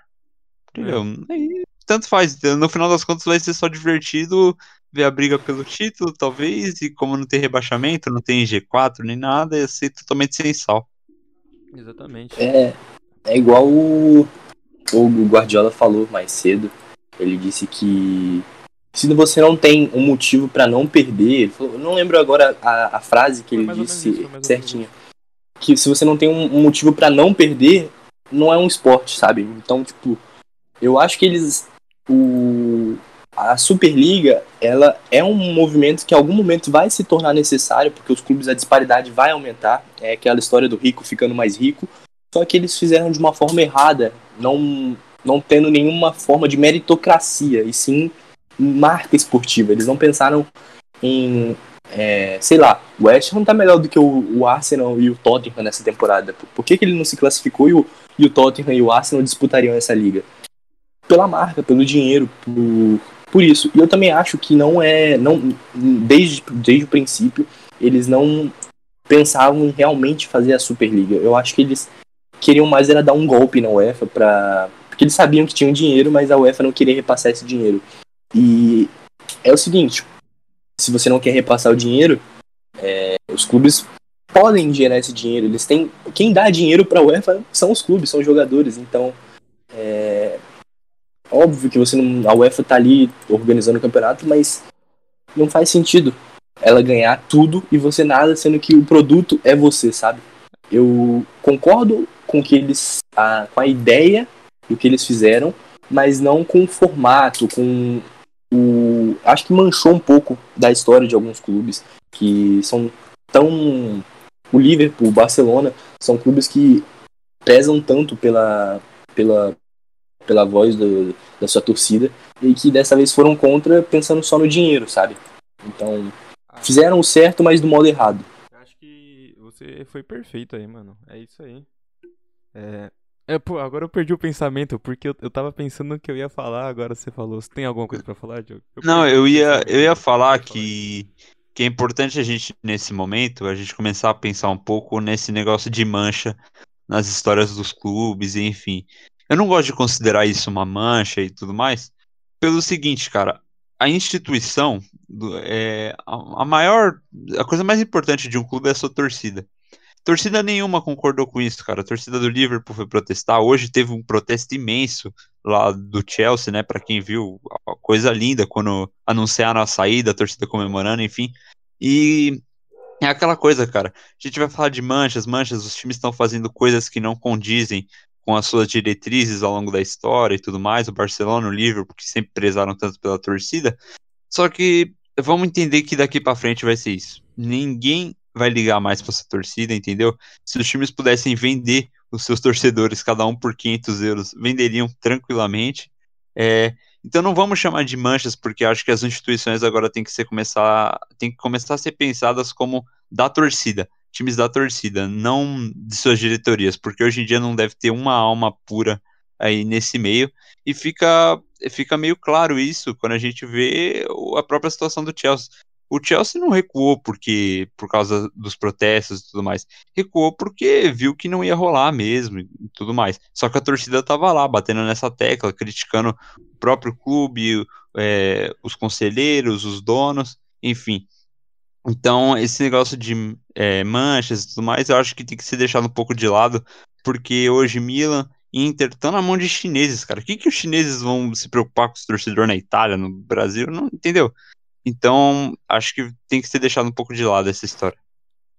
Entendeu? É. Aí, tanto faz. No final das contas, vai ser só divertido ver a briga pelo título, talvez. E como não tem rebaixamento, não tem G4 nem nada, ia ser totalmente sem sal. Exatamente. É, é igual o, o Guardiola falou mais cedo. Ele disse que se você não tem um motivo para não perder, falou, não lembro agora a, a frase que ele disse isso, certinho. Que se você não tem um, um motivo para não perder, não é um esporte, sabe? Então, tipo, eu acho que eles. O, a Superliga, ela é um movimento que em algum momento vai se tornar necessário, porque os clubes, a disparidade vai aumentar. É aquela história do rico ficando mais rico. Só que eles fizeram de uma forma errada, não, não tendo nenhuma forma de meritocracia, e sim marca esportiva. Eles não pensaram em, é, sei lá, o West Ham tá melhor do que o, o, Arsenal e o Tottenham nessa temporada. Por que, que ele não se classificou e o, e o Tottenham e o Arsenal disputariam essa liga? Pela marca, pelo dinheiro, por, por isso. E eu também acho que não é, não desde, desde o princípio, eles não pensavam em realmente fazer a Superliga. Eu acho que eles queriam mais era dar um golpe na UEFA para porque eles sabiam que tinham dinheiro, mas a UEFA não queria repassar esse dinheiro. E é o seguinte, se você não quer repassar o dinheiro, é, os clubes podem gerar esse dinheiro. Eles têm quem dá dinheiro para a UEFA são os clubes, são os jogadores. Então, óbvio que você não, a UEFA tá ali organizando o campeonato, mas não faz sentido ela ganhar tudo e você nada, sendo que o produto é você, sabe? Eu concordo com que eles a, com a ideia do que eles fizeram, mas não com o formato, com o acho que manchou um pouco da história de alguns clubes que são tão o Liverpool, o Barcelona são clubes que pesam tanto pela pela pela voz do, da sua torcida e que dessa vez foram contra pensando só no dinheiro, sabe? Então, fizeram o certo, mas do modo errado. Acho que você foi perfeito aí, mano. É isso aí. É, é, pô, agora eu perdi o pensamento, porque eu, eu tava pensando que eu ia falar, agora você falou. Você tem alguma coisa para falar, Diogo? Eu não, eu ia, eu ia falar que, que é importante a gente, nesse momento, a gente começar a pensar um pouco nesse negócio de mancha nas histórias dos clubes, enfim. Eu não gosto de considerar isso uma mancha e tudo mais, pelo seguinte, cara, a instituição, é, a, maior, a coisa mais importante de um clube é a sua torcida. Torcida nenhuma concordou com isso, cara. A torcida do Liverpool foi protestar. Hoje teve um protesto imenso lá do Chelsea, né? Para quem viu, coisa linda quando anunciaram a saída, a torcida comemorando, enfim. E é aquela coisa, cara. A gente vai falar de manchas, manchas. Os times estão fazendo coisas que não condizem com as suas diretrizes ao longo da história e tudo mais, o Barcelona, o Liverpool, que sempre prezaram tanto pela torcida. Só que vamos entender que daqui para frente vai ser isso. Ninguém vai ligar mais para essa torcida, entendeu? Se os times pudessem vender os seus torcedores, cada um por 500 euros, venderiam tranquilamente. É, então não vamos chamar de manchas, porque acho que as instituições agora têm que ser começar, têm que começar a ser pensadas como da torcida times da torcida, não de suas diretorias, porque hoje em dia não deve ter uma alma pura aí nesse meio, e fica, fica meio claro isso quando a gente vê a própria situação do Chelsea. O Chelsea não recuou porque por causa dos protestos e tudo mais. Recuou porque viu que não ia rolar mesmo e tudo mais. Só que a torcida estava lá, batendo nessa tecla, criticando o próprio clube, é, os conselheiros, os donos, enfim. Então, esse negócio de é, manchas e tudo mais, eu acho que tem que ser deixado um pouco de lado, porque hoje Milan Inter estão na mão de chineses, cara. O que, que os chineses vão se preocupar com os torcedores na Itália, no Brasil? Não entendeu? Então, acho que tem que ser deixado um pouco de lado essa história.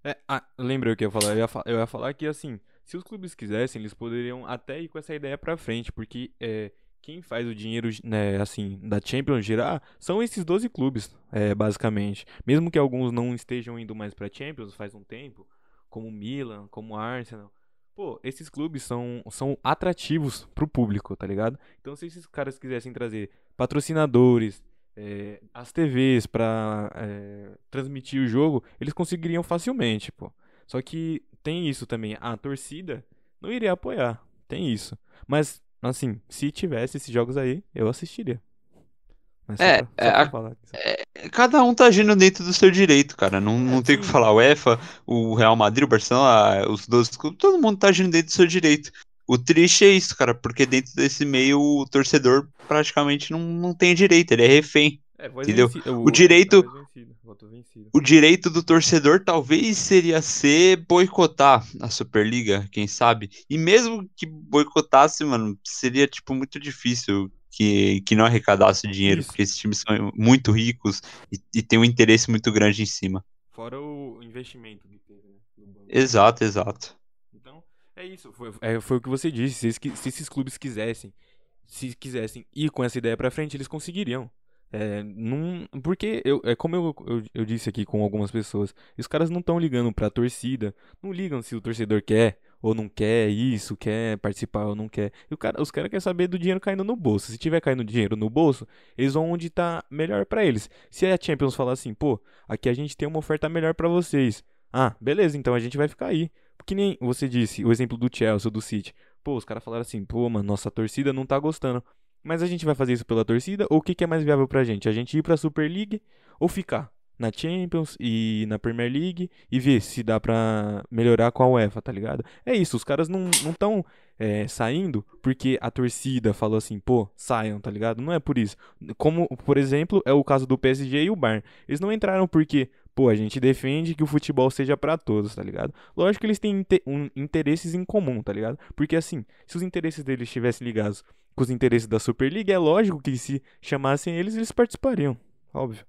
É, ah, lembrei o que eu ia falar. Eu ia, fa eu ia falar que, assim, se os clubes quisessem, eles poderiam até ir com essa ideia pra frente, porque é, quem faz o dinheiro, né, assim, da Champions girar são esses 12 clubes, é, basicamente. Mesmo que alguns não estejam indo mais pra Champions faz um tempo, como Milan, como Arsenal. Pô, esses clubes são, são atrativos pro público, tá ligado? Então, se esses caras quisessem trazer patrocinadores, é, as TVs pra é, transmitir o jogo, eles conseguiriam facilmente, pô. Só que tem isso também, a torcida não iria apoiar, tem isso. Mas Assim, se tivesse esses jogos aí, eu assistiria. Mas é, pra, é, a, é, cada um tá agindo dentro do seu direito, cara. Não, não tem o que falar. O EFA, o Real Madrid, o Barcelona, os 12 clubes, todo mundo tá agindo dentro do seu direito. O triste é isso, cara, porque dentro desse meio o torcedor praticamente não, não tem direito, ele é refém. É, entendeu? O, o direito. Vencido, vencido. O direito do torcedor talvez seria ser boicotar a Superliga, quem sabe? E mesmo que boicotasse, mano, seria tipo muito difícil que, que não arrecadasse dinheiro, Isso. porque esses times são muito ricos e, e tem um interesse muito grande em cima. Fora o investimento que teve, né? Exato, exato. Então, é isso. Foi, é, foi o que você disse. Se, se esses clubes quisessem, se quisessem ir com essa ideia pra frente, eles conseguiriam. É, num, porque eu, é como eu, eu, eu, disse aqui com algumas pessoas, os caras não estão ligando pra torcida, não ligam se o torcedor quer ou não quer isso, quer participar ou não quer. E o cara, os caras querem saber do dinheiro caindo no bolso. Se tiver caindo dinheiro no bolso, eles vão onde tá melhor para eles. Se a Champions falar assim, pô, aqui a gente tem uma oferta melhor para vocês. Ah, beleza, então a gente vai ficar aí. Que nem você disse, o exemplo do Chelsea, do City. Pô, os caras falaram assim, pô, mano, nossa torcida não tá gostando. Mas a gente vai fazer isso pela torcida ou o que, que é mais viável pra gente? A gente ir pra Super League ou ficar na Champions e na Premier League e ver se dá pra melhorar com a UEFA, tá ligado? É isso, os caras não estão é, saindo porque a torcida falou assim, pô, saiam, tá ligado? Não é por isso. Como, por exemplo, é o caso do PSG e o Bayern. Eles não entraram porque, pô, a gente defende que o futebol seja para todos, tá ligado? Lógico que eles têm um, interesses em comum, tá ligado? Porque assim, se os interesses deles estivessem ligados com os interesses da Superliga, é lógico que se chamassem eles, eles participariam. Óbvio.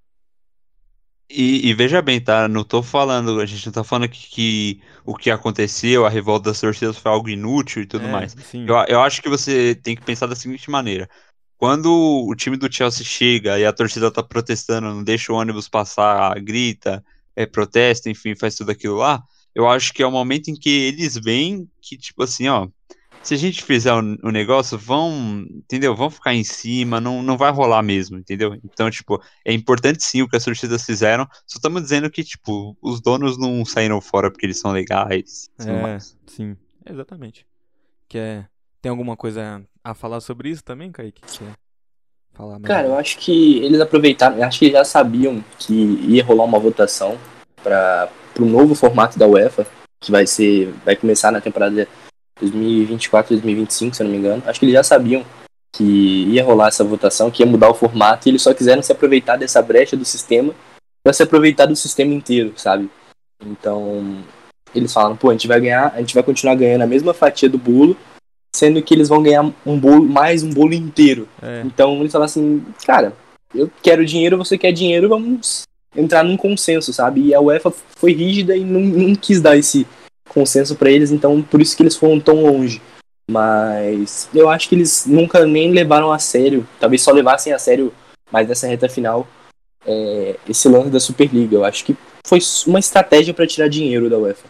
E, e, veja bem, tá? Não tô falando, a gente não tá falando que, que o que aconteceu, a revolta das torcidas foi algo inútil e tudo É, mais. Eu, eu acho que você tem que pensar da seguinte maneira. Quando o time do Chelsea chega e a torcida tá protestando, não deixa o ônibus passar, grita, é, protesta, enfim, faz tudo aquilo lá, eu acho que é o momento em que eles veem que, tipo assim, ó, se a gente fizer o, o negócio, vão, entendeu? Vão ficar em cima, não, não vai rolar mesmo, entendeu? Então, tipo, é importante sim o que as torcidas fizeram, só estamos dizendo que, tipo, os donos não saíram fora porque eles são legais. É, mais. sim, exatamente. Quer, tem alguma coisa a falar sobre isso também, Kaique? Quer falar mais? Cara, eu acho que eles aproveitaram, eu acho que já sabiam que ia rolar uma votação para o novo formato da UEFA, que vai ser, vai começar na temporada 2024-2025, se eu não me engano. Acho que eles já sabiam que ia rolar essa votação, que ia mudar o formato, e eles só quiseram se aproveitar dessa brecha do sistema para se aproveitar do sistema inteiro, sabe? Então, eles falam, pô, a gente vai ganhar, a gente vai continuar ganhando a mesma fatia do bolo, sendo que eles vão ganhar um bolo, mais um bolo inteiro. É, Então eles falam assim, cara, eu quero dinheiro, você quer dinheiro, vamos entrar num consenso, sabe? E a UEFA foi rígida e não, não quis dar esse consenso pra eles, então por isso que eles foram tão longe. Mas eu acho que eles nunca nem levaram a sério, talvez só levassem a sério mais nessa reta final é, esse lance da Superliga. Eu acho que foi uma estratégia pra tirar dinheiro da UEFA.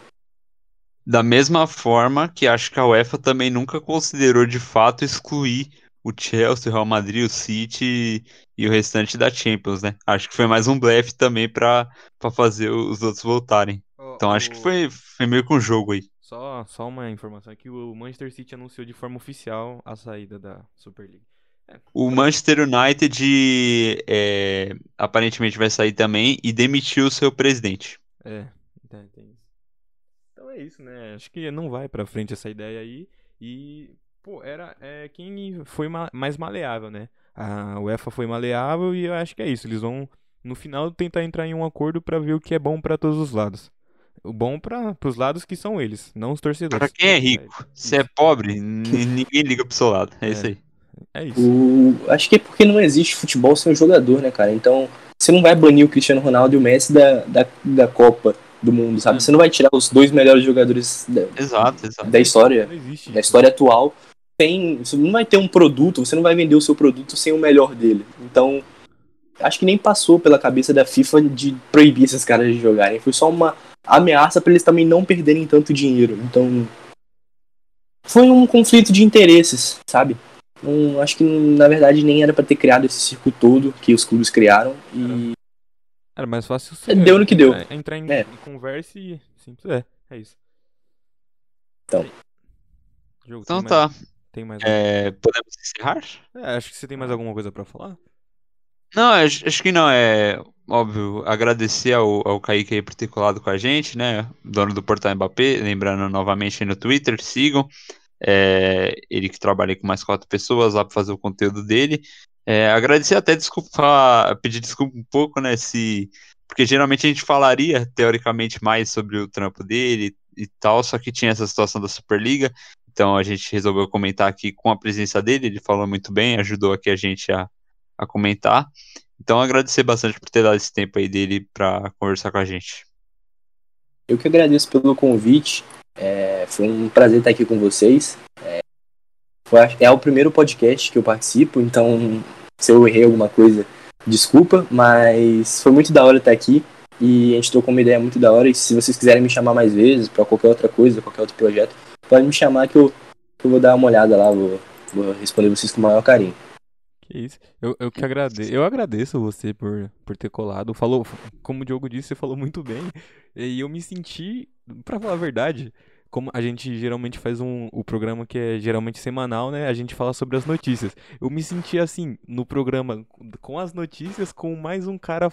Da mesma forma que acho que a UEFA também nunca considerou de fato excluir o Chelsea, o Real Madrid, o City e o restante da Champions, né? Acho que foi mais um blefe também pra fazer os outros voltarem. Então acho que foi, foi meio que um jogo aí. Só, só uma informação aqui, o Manchester City anunciou de forma oficial a saída da Superliga. É, O Manchester United é, aparentemente vai sair também e demitiu o seu presidente. É, isso. Então é isso, né? Acho que não vai pra frente essa ideia aí. E, pô, era é, quem foi ma- mais maleável, né? A UEFA foi maleável e eu acho que é isso. Eles vão, no final, tentar entrar em um acordo pra ver o que é bom pra todos os lados. O bom para pros lados que são eles, não os torcedores. Pra quem é rico, se é pobre, ni- ninguém liga pro seu lado. É, É. isso aí. É isso. O... Acho que é porque não existe futebol sem o jogador, né, cara? Então, você não vai banir o Cristiano Ronaldo e o Messi da, da, da Copa do Mundo, sabe? É. Você não vai tirar os dois melhores jogadores da, Exato, exato. da história, Não existe da isso. história atual. Tem, você não vai ter um produto, você não vai vender o seu produto sem o melhor dele. Então, acho que nem passou pela cabeça da FIFA de proibir esses caras de jogarem. Foi só uma ameaça para eles também não perderem tanto dinheiro. Então, foi um conflito de interesses, sabe? Não, acho que na verdade nem era para ter criado esse circo todo que os clubes criaram e Era mais fácil você Deu no que deu. é, entrar em, É. em conversa e simples. É, é isso. Então. Jogo, Então tem mais, tá. Tem mais É, podemos encerrar? É, acho que você tem mais alguma coisa pra falar. Não, acho, acho que não. É óbvio agradecer ao, ao Kaique aí por ter colado com a gente, né? Dono do Portal Mbappé. Lembrando novamente no Twitter, sigam. É, ele que trabalha com mais quatro pessoas lá para fazer o conteúdo dele. É, agradecer até desculpa, pedir desculpa um pouco, né? Se, porque geralmente a gente falaria teoricamente mais sobre o trampo dele e tal, só que tinha essa situação da Superliga. Então a gente resolveu comentar aqui com a presença dele. Ele falou muito bem, ajudou aqui a gente a, a comentar. Então agradecer bastante por ter dado esse tempo aí dele para conversar com a gente. eu que agradeço pelo convite. É, foi um prazer estar aqui com vocês. É, foi- é o primeiro podcast que eu participo, então se eu errei alguma coisa, desculpa, mas foi muito da hora estar aqui e a gente trocou uma ideia muito da hora. E se vocês quiserem me chamar mais vezes para qualquer outra coisa, qualquer outro projeto, pode me chamar que eu, que eu vou dar uma olhada lá, vou, vou responder vocês com o maior carinho. Que isso. Eu, eu que agradeço. Eu agradeço você por, por ter colado. Falou, como o Diogo disse, você falou muito bem. E eu me senti, pra falar a verdade, como a gente geralmente faz um, o programa que é geralmente semanal, né? A gente fala sobre as notícias. Eu me senti assim, no programa, com as notícias, com mais um cara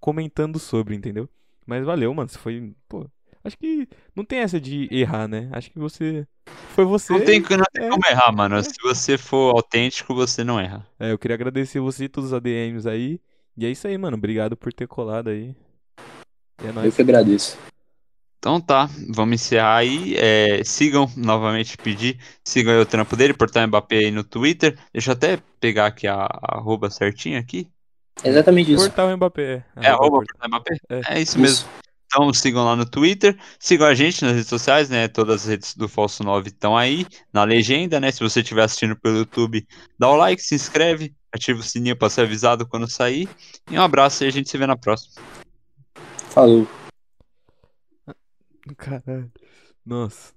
comentando sobre, entendeu? Mas valeu, mano. Você foi. Pô, acho que não tem essa de errar, né? Acho que você. Foi você. Não tem, não tem é. como errar, mano. É. Se você for autêntico, você não erra. É, eu queria agradecer você e todos os ADMs aí. E é isso aí, mano. Obrigado por ter colado aí. E é Eu nóis. que agradeço. Então tá, vamos encerrar aí. É, sigam, novamente pedir, sigam aí o trampo dele, Portal Mbappé aí no Twitter. Deixa eu até pegar aqui a, a arroba certinha aqui. Exatamente isso. Portal Mbappé. É arroba Portal Mbappé? É, isso mesmo. Então sigam lá no Twitter, sigam a gente nas redes sociais, né? Todas as redes do Falso 9 estão aí na legenda, né? Se você estiver assistindo pelo YouTube, dá o like, se inscreve, ativa o sininho para ser avisado quando sair. E um abraço e a gente se vê na próxima. Falou. Caralho. Nossa.